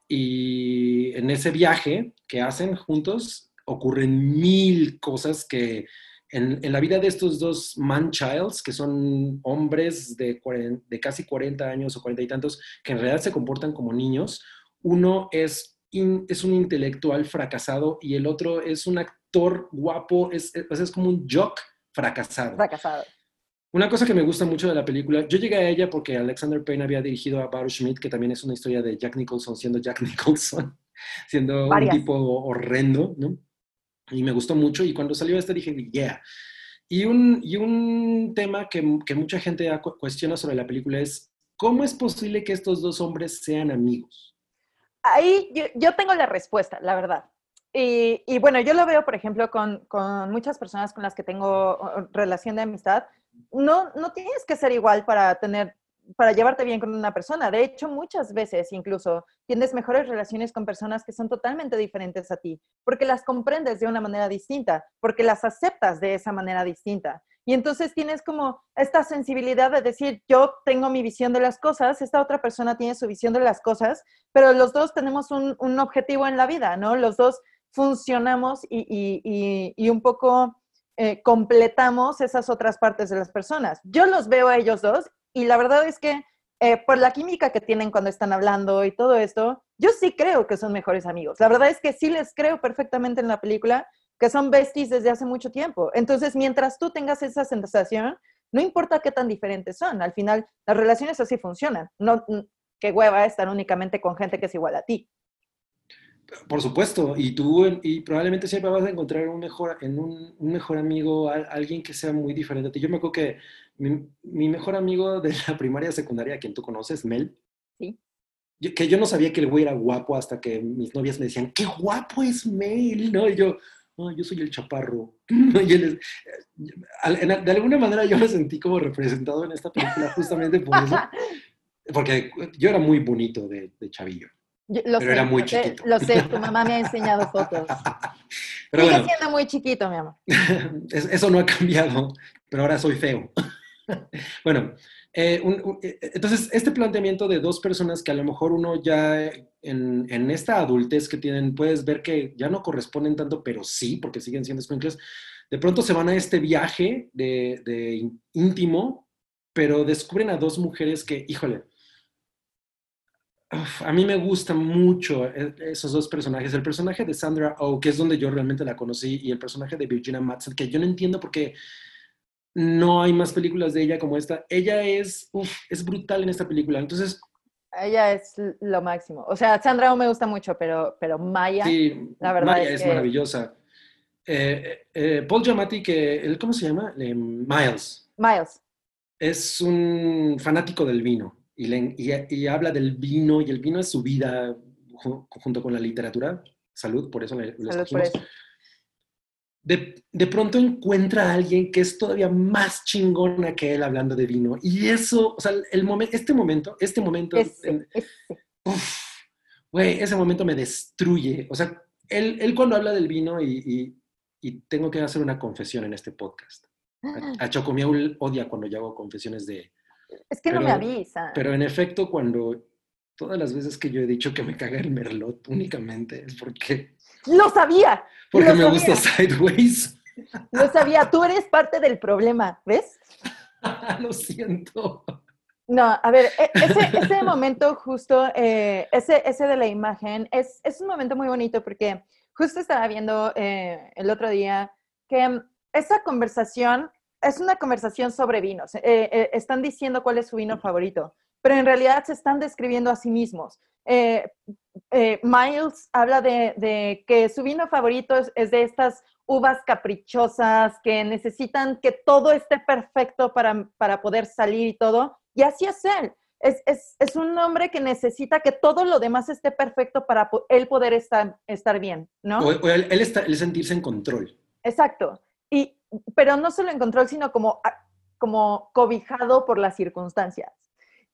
Y en ese viaje que hacen juntos ocurren mil cosas que en, la vida de estos dos man-childs, que son hombres de, de casi 40 años o 40 y tantos, que en realidad se comportan como niños, uno es, es un intelectual fracasado y el otro es un actor guapo, es, es, es como un jock fracasado. Fracasado. Una cosa que me gusta mucho de la película, yo llegué a ella porque Alexander Payne había dirigido a Baruch Schmidt, que también es una historia de Jack Nicholson siendo Jack [laughs] Nicholson, siendo un tipo horrendo, ¿no? Y me gustó mucho y cuando salió este dije, yeah. Y un, y un tema que, que mucha gente cuestiona sobre la película es, ¿cómo es posible que estos dos hombres sean amigos? Ahí yo, yo tengo la respuesta, la verdad. Y, y, bueno, yo lo veo, por ejemplo, con, con, muchas personas con las que tengo relación de amistad. No, no tienes que ser igual para tener, para llevarte bien con una persona. De hecho, muchas veces incluso tienes mejores relaciones con personas que son totalmente diferentes a ti, porque las comprendes de una manera distinta, porque las aceptas de esa manera distinta. Y entonces tienes como esta sensibilidad de decir, yo tengo mi visión de las cosas, esta otra persona tiene su visión de las cosas, pero los dos tenemos un, un objetivo en la vida, ¿no? Los dos funcionamos y, un poco eh, completamos esas otras partes de las personas. Yo los veo a ellos dos y la verdad es que eh, por la química que tienen cuando están hablando y todo esto, yo sí creo que son mejores amigos. La verdad es que sí les creo perfectamente en la película que son besties desde hace mucho tiempo. Entonces, mientras tú tengas esa sensación, no importa qué tan diferentes son, al final las relaciones así funcionan. No, qué hueva estar únicamente con gente que es igual a ti. Por supuesto, y tú y probablemente siempre vas a encontrar un mejor, en un, mejor amigo, alguien que sea muy diferente a ti. Yo me acuerdo que mi, mejor amigo de la [laughs] primaria secundaria, quien tú conoces, Mel, sí. que yo no sabía que el güey era guapo hasta que mis novias me decían, qué guapo es Mel, ¿no? Y yo, yo soy el chaparro. [laughs] y él de alguna manera yo me sentí como representado en esta película justamente por eso, [laughs] porque yo era muy bonito de chavillo lo pero sé, era muy chiquito. Lo sé, tu [laughs] mamá me ha enseñado fotos. Pero Sigue siendo muy chiquito, mi amor. [laughs] Eso no ha cambiado, pero ahora soy feo. [laughs] bueno, eh, eh, entonces este planteamiento de dos personas que a lo mejor uno ya en, en, esta adultez que tienen, puedes ver que ya no corresponden tanto, pero sí, porque siguen siendo escuincles, de pronto se van a este viaje de, de íntimo, pero descubren a dos mujeres que, híjole, a mí me gustan mucho e, esos dos personajes. El personaje de Sandra Oh, que es donde yo realmente la conocí, y el personaje de Virginia Madsen, que yo no entiendo por qué no hay más películas de ella como esta. Ella es, es brutal en esta película. Entonces... Ella es lo máximo. O sea, Sandra Oh me gusta mucho, pero, pero Maya, la verdad Maya es, maravillosa. Eh, eh, Paul Giamatti, que, ¿cómo se llama? Eh, Miles. Miles. Es un fanático del vino y, habla del vino, y el vino es su vida junto con la literatura. Salud, por eso le, De, pronto encuentra a alguien que es todavía más chingona que él hablando de vino. Y eso, o sea, el momento, este momento, este momento, güey, ese momento me destruye. O sea, él, él cuando habla del vino y, y, tengo que hacer una confesión en este podcast. [gasps] A, a Chocomiaul odia cuando yo hago confesiones de, es que no me avisa. Pero en efecto, cuando todas las veces que yo he dicho que me caga el merlot únicamente es porque... ¡Lo sabía! Porque me gusta Sideways. Lo sabía, tú eres parte del problema, ¿ves? [laughs] Lo siento. No, a ver, e, ese, ese momento justo, eh, ese, ese de la imagen, es, es, un momento muy bonito porque justo estaba viendo eh, el otro día que esa conversación es una conversación sobre vinos. Eh, eh, están diciendo cuál es su vino favorito, pero en realidad se están describiendo a sí mismos. Eh, Miles habla de, que su vino favorito es, de estas uvas caprichosas que necesitan que todo esté perfecto para, para poder salir y todo. Y así es él. Es, es, es, un hombre que necesita que todo lo demás esté perfecto para él poder estar, estar bien, ¿no? O, él, él sentirse en control. Exacto. Y, pero no solo en control, sino como, ah, como cobijado por las circunstancias.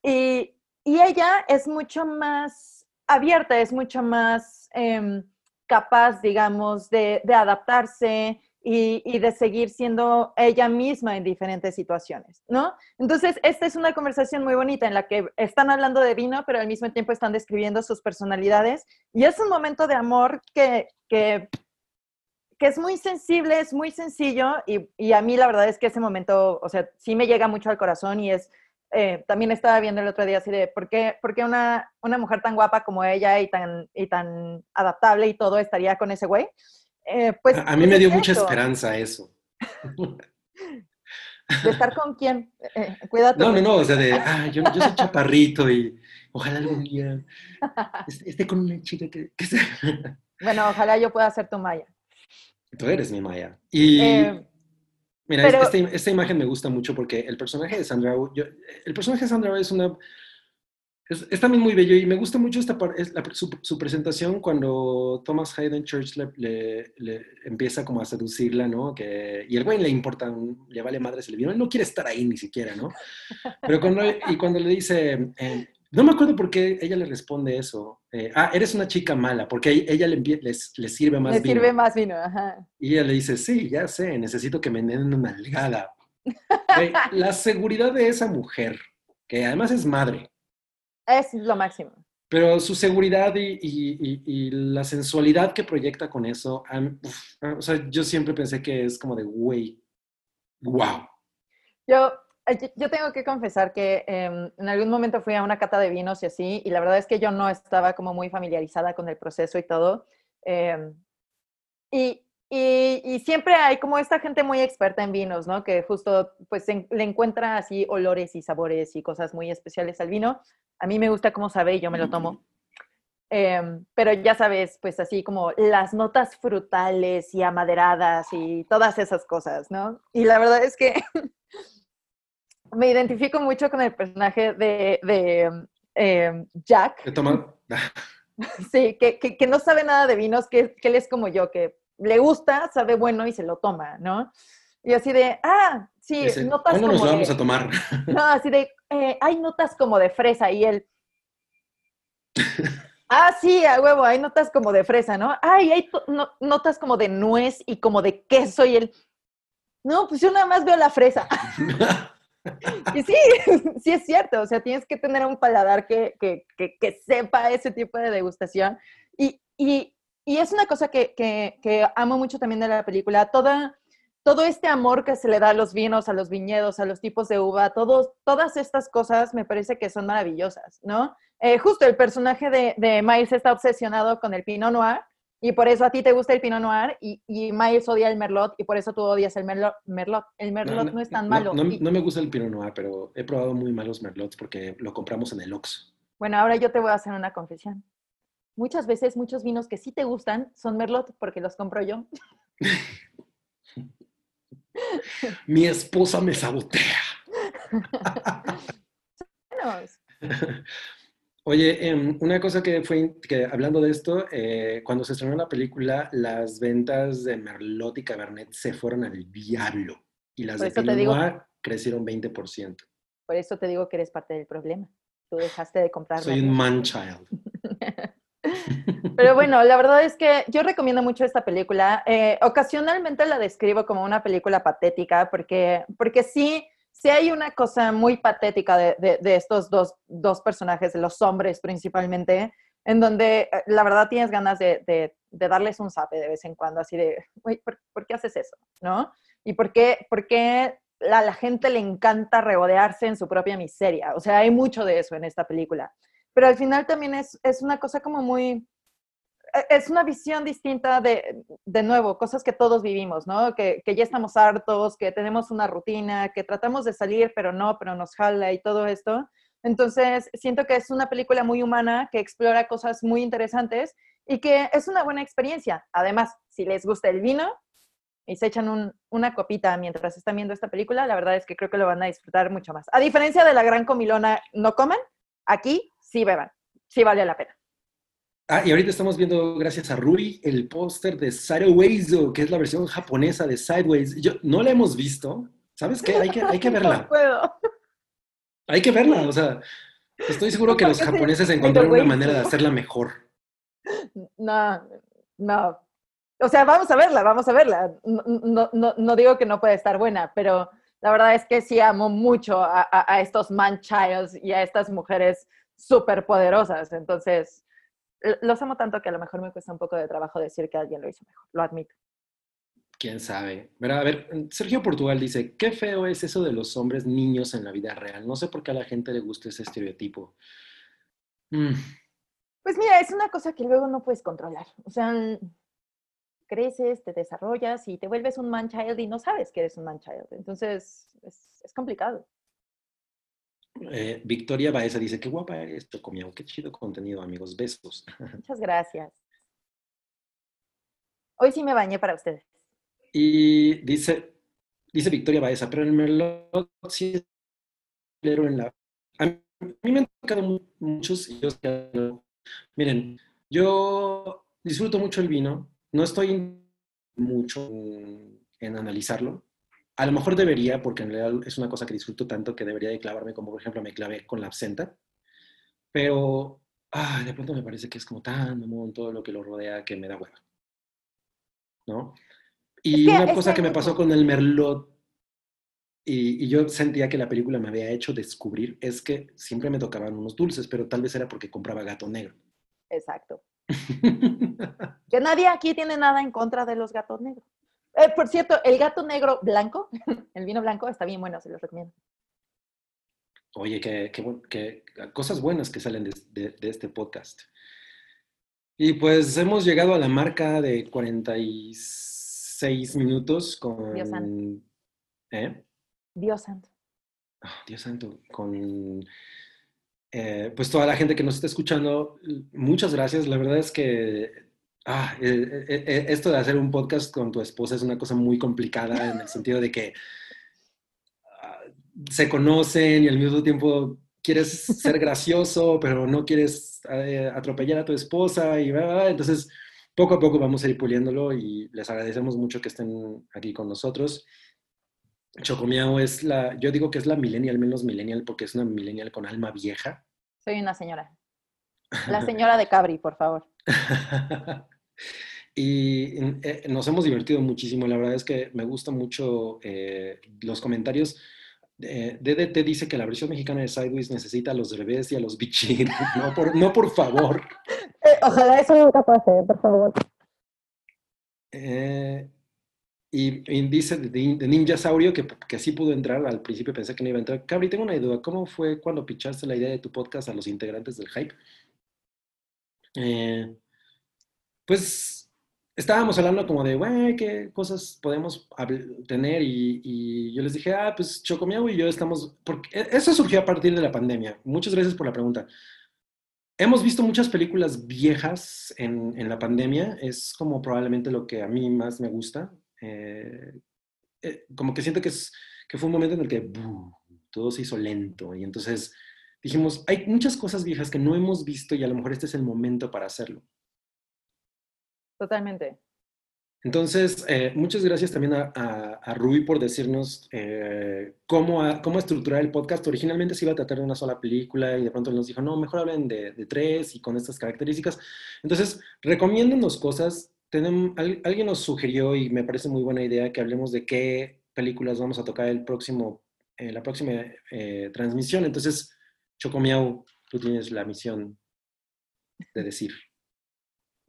Y, y ella es mucho más abierta, es mucho más em, capaz, digamos, de, de adaptarse y, y, de seguir siendo ella misma en diferentes situaciones, ¿no? Entonces, esta es una conversación muy bonita en la que están hablando de vino, pero al mismo tiempo están describiendo sus personalidades y es un momento de amor que, que que es muy sensible, es muy sencillo y, y, a mí la verdad es que ese momento, o sea, sí me llega mucho al corazón y es, eh, también estaba viendo el otro día así de, ¿por qué, por qué una, una, mujer tan guapa como ella y tan, y tan adaptable y todo estaría con ese güey? Eh, pues, a, mí me dio mucha esperanza eso. ¿De estar con quién? Eh, cuídate. No, no, no, o sea, de, [laughs] ah, yo, yo soy chaparrito y ojalá algún día [laughs] esté con una chica que... que Bueno, ojalá yo pueda ser tu Maya. Tú eres mi Maya. Y eh, mira, esta, esta, imagen me gusta mucho porque el personaje de Sandra, yo, el personaje de Sandra es una es, también muy bello y me gusta mucho esta es la, su, presentación cuando Thomas Hayden Church le, le, empieza como a seducirla, ¿no? Que, y el güey le importa, le vale madre se le vino, él no quiere estar ahí ni siquiera, ¿no? Pero cuando, y cuando le dice, eh, no me acuerdo por qué ella le responde eso. Eh, ah, eres una chica mala, porque ella le, le, le sirve más vino. Le sirve más vino, ajá. Y ella le dice, sí, ya sé, necesito que me den una ligada. [laughs] la seguridad de esa mujer, que además es madre, es lo máximo. Pero su seguridad y, la sensualidad que proyecta con eso, o sea, yo siempre pensé que es como de, güey, wow. Yo, eh, yo tengo que confesar que em, en algún momento fui a una cata de vinos y así, y la verdad es que yo no estaba como muy familiarizada con el proceso y todo. Em, y, y, siempre hay como esta gente muy experta en vinos, ¿no? Que justo pues le encuentra así olores y sabores y cosas muy especiales al vino. A mí me gusta cómo sabe y yo me lo tomo. Em, pero ya sabes, pues así como las notas frutales y amaderadas y todas esas cosas, ¿no? Y la verdad es que [laughs] me identifico mucho con el personaje de, de em, Jack. [laughs] Sí, que, que, que, no sabe nada de vinos, que, que él es como yo, que le gusta, sabe bueno y se lo toma, ¿no? Y así de, ah, sí, notas ¿cómo nos lo vamos a tomar? [laughs] No, así de, eh, hay notas como de fresa y él... [laughs] Ah, sí, a huevo, hay notas como de fresa, ¿no? Ay, hay notas como de nuez y como de queso y él... No, pues yo nada más veo la fresa. Y sí, [laughs] sí es cierto, o sea, tienes que tener un paladar que, que, que, sepa ese tipo de degustación. Y, y, y es una cosa que, que, amo mucho también de la película, toda, todo este amor que se le da a los vinos, a los viñedos, a los tipos de uva, todos, todas estas cosas me parece que son maravillosas, ¿no? Eh, justo el personaje de, de, Miles está obsesionado con el Pinot Noir y por eso a ti te gusta el Pinot Noir y, y Miles odia el Merlot y por eso tú odias el Merlot. Merlot. El Merlot no, es tan malo. No, me gusta el Pinot Noir, pero he probado muy malos Merlots porque lo compramos en el Oxxo. Bueno, ahora yo te voy a hacer una confesión muchas veces muchos vinos que sí te gustan son Merlot porque los compro yo. [laughs] Mi esposa me sabotea. [laughs] Oye, em, una cosa que fue, que hablando de esto, eh, cuando se estrenó la película, las ventas de Merlot y Cabernet se fueron al diablo y las de Pinot Noir crecieron 20%. Por eso te digo que eres parte del problema. Tú dejaste de comprar. Soy un man child. [laughs] Pero bueno, la verdad es que yo recomiendo mucho esta película. Eh, ocasionalmente la describo como una película patética porque, porque sí, sí hay una cosa muy patética de, de, estos dos, dos, personajes, los hombres principalmente, en donde eh, la verdad tienes ganas de, de darles un zape de vez en cuando, así de, ¿por, ¿por, qué haces eso? ¿No? ¿Y por qué, a la gente le encanta regodearse en su propia miseria? O sea, hay mucho de eso en esta película pero al final también es, es una cosa como muy, es una visión distinta de, de nuevo, cosas que todos vivimos, ¿no? Que, que, ya estamos hartos, que tenemos una rutina, que tratamos de salir, pero no, pero nos jala y todo esto. Entonces, siento que es una película muy humana que explora cosas muy interesantes y que es una buena experiencia. Además, si les gusta el vino y se echan un, una copita mientras están viendo esta película, la verdad es que creo que lo van a disfrutar mucho más. A diferencia de la gran comilona, no coman, aquí sí beban, sí vale la pena. Ah, y ahorita estamos viendo, gracias a Rui, el póster de Sideways, que es la versión japonesa de Sideways. Yo no la hemos visto. ¿Sabes qué? Hay que, hay que [laughs] verla. no puedo. Hay que verla, o sea, estoy seguro que los japoneses encontraron una manera de hacerla mejor. No, no. O sea, vamos a verla, vamos a verla. No, no, no digo que no puede estar buena, pero la verdad es que sí amo mucho a, a estos man y a estas mujeres súper poderosas. Entonces, los amo tanto que a lo mejor me cuesta un poco de trabajo decir que alguien lo hizo mejor, lo admito. quién sabe. a ver, Sergio Portugal dice, qué feo es eso de los hombres niños en la vida real. No sé por qué a la gente le gusta ese estereotipo. Mm. Pues mira, es una cosa que luego no puedes controlar. O sea, creces, te desarrollas y te vuelves un man child y no sabes que eres un man child. Entonces, es, complicado. Eh, Victoria Baeza dice, qué guapa eres, Chocomiao, qué chido contenido, amigos. Besos. [laughs] Muchas gracias. Hoy sí me bañé para ustedes. Y dice, dice Victoria Baeza, pero el Merlot sí es en la... A mí me han tocado muchos y yo Miren, yo disfruto mucho el vino, no estoy mucho en, analizarlo. A lo mejor debería, porque en realidad es una cosa que disfruto tanto que debería de clavarme, como por ejemplo me clavé con la absenta. Pero de pronto me parece que es como tan mamón todo lo que lo rodea que me da hueva. ¿No? Y una cosa que me pasó con el Merlot, y, y, yo sentía que la película me había hecho descubrir, es que siempre me tocaban unos dulces, pero tal vez era porque compraba gato negro. Exacto. [laughs] que nadie aquí tiene nada en contra de los gatos negros. Eh, por cierto, el gato negro blanco, [laughs] el vino blanco, está bien bueno, se los recomiendo. Oye, qué, cosas buenas que salen de, este podcast. Y pues hemos llegado a la marca de 46 minutos con... Dios santo. ¿Eh? Dios santo. Ah, Dios santo, con eh, pues toda la gente que nos está escuchando, muchas gracias. La verdad es que ah, eh, eh, esto de hacer un podcast con tu esposa es una cosa muy complicada en el sentido de que ah, se conocen y al mismo tiempo quieres ser [laughs] gracioso, pero no quieres atropellar a tu esposa y entonces poco a poco vamos a ir puliéndolo y les agradecemos mucho que estén aquí con nosotros. Chocomiao es la, yo digo que es la millennial menos millennial porque es una millennial con alma vieja. Soy una señora. [laughs] La señora de Cabri, por favor. [laughs] y eh, nos hemos divertido muchísimo. La verdad es que me gustan mucho eh, los comentarios. Eh, DDT dice que la versión mexicana de Sideways necesita a los revés y a los bichir. [laughs] No, por, no, por favor. ojalá eso nunca pase, por favor. Eh, y, dice de, Ninja Saurio que, que sí pudo entrar, al principio pensé que no iba a entrar. Cabri, tengo una duda, ¿cómo fue cuando pichaste la idea de tu podcast a los integrantes del Hype? Eh, pues estábamos hablando como de, güey, ¿qué cosas podemos tener? Y, yo les dije, ah, pues Chocomiao y yo estamos, porque e, eso surgió a partir de la pandemia. Muchas gracias por la pregunta. Hemos visto muchas películas viejas en, en la pandemia, es como probablemente lo que a mí más me gusta. Eh, eh, como que siento que, es, que fue un momento en el que todo se hizo lento y entonces dijimos, hay muchas cosas viejas que no hemos visto y a lo mejor este es el momento para hacerlo. Totalmente. Entonces, eh, muchas gracias también a, a, Rui por decirnos cómo, cómo estructurar el podcast. Originalmente se iba a tratar de una sola película y de pronto nos dijo, no, mejor hablen de, de tres y con estas características. Entonces, recomiéndenos cosas alguien nos sugirió y me parece muy buena idea que hablemos de qué películas vamos a tocar el próximo, eh, la próxima eh, transmisión. Entonces, Chocomiau, tú tienes la misión de decir.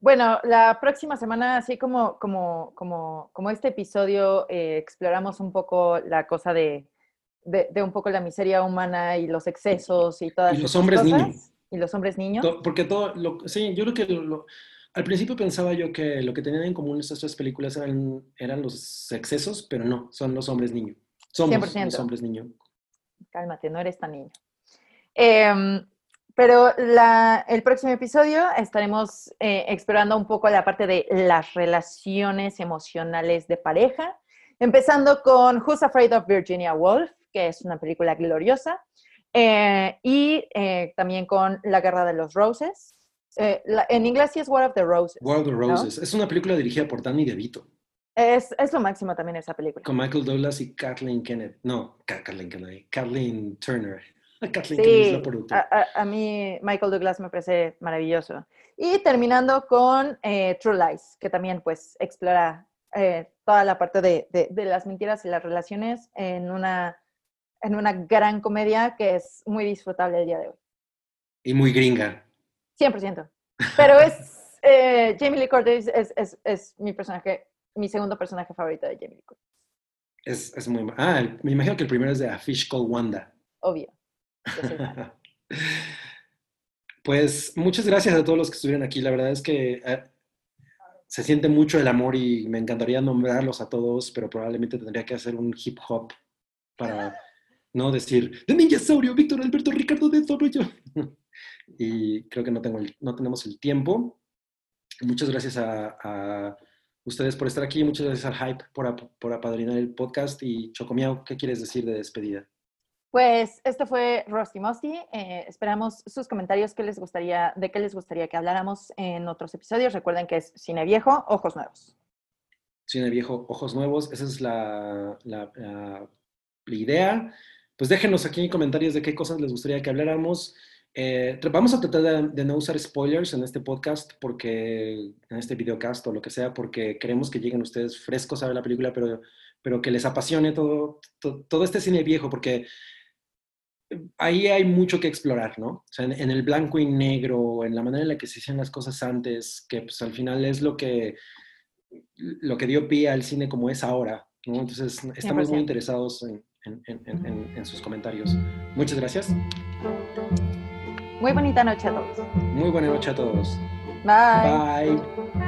Bueno, la próxima semana, así como, como, como, como este episodio, eh, exploramos un poco la cosa de, de, un poco la miseria humana y los excesos y todas Y los hombres niños. Y los hombres niños. porque todo, lo, sí, yo creo que lo, al principio pensaba yo que lo que tenían en común estas tres películas eran, eran los excesos, pero no, son los hombres niño. Somos los hombres niño. Cálmate, no eres tan niño. Em, pero el próximo episodio estaremos eh, explorando un poco la parte de las relaciones emocionales de pareja, empezando con Who's Afraid of Virginia Woolf, que es una película gloriosa, eh, y eh, también con La Guerra de los Roses, eh, en inglés sí es War of the Roses. War of the Roses. Es una película dirigida por Danny DeVito. Es, es lo máximo también esa película. Con Michael Douglas y Kathleen Kenneth. No, Kathleen Kennedy. Kathleen Turner. [laughs] Kathleen sí, es la productora. A, a, mí Michael Douglas me parece maravilloso. Y terminando con eh, True Lies, que también pues explora eh, toda la parte de, de, de, las mentiras y las relaciones en una, en una gran comedia que es muy disfrutable el día de hoy. Y muy gringa. 100%. Pero es, [laughs] eh, Jamie Lee Curtis es, es, es, mi personaje mi segundo personaje favorito de Jamie Lee Curtis. Es, es muy... Ah, me imagino que el primero es de A Fish Called Wanda. Obvio. [laughs] pues muchas gracias a todos los que estuvieron aquí. La verdad es que eh, se siente mucho el amor y me encantaría nombrarlos a todos, pero probablemente tendría que hacer un hip hop para [laughs] no decir de Ninja Saurio, Víctor Alberto Ricardo de yo. [laughs] y creo que no, tengo no tenemos el tiempo. Muchas gracias a, ustedes por estar aquí, muchas gracias al Hype por, por apadrinar el podcast y Chocomiao, ¿qué quieres decir de despedida? Pues esto fue Rusty Musty. Eh, esperamos sus comentarios qué les gustaría, de qué les gustaría que habláramos en otros episodios. Recuerden que es Cine Viejo, Ojos Nuevos. Cine Viejo, Ojos Nuevos. Esa es la, la, idea. Pues déjenos aquí en comentarios de qué cosas les gustaría que habláramos. Eh, vamos a tratar de, no usar spoilers en este podcast, porque en este videocast o lo que sea, porque queremos que lleguen ustedes frescos a ver la película, pero, pero que les apasione todo, todo, todo este cine viejo, porque ahí hay mucho que explorar, ¿no? O sea, en, el blanco y negro, en la manera en la que se hacían las cosas antes, que pues al final es lo que, lo que dio pie al cine como es ahora, ¿no? Entonces, estamos muy interesados en, en, sus comentarios. Muchas gracias. Muy bonita noche a todos. Muy buena noche a todos. Bye. Bye.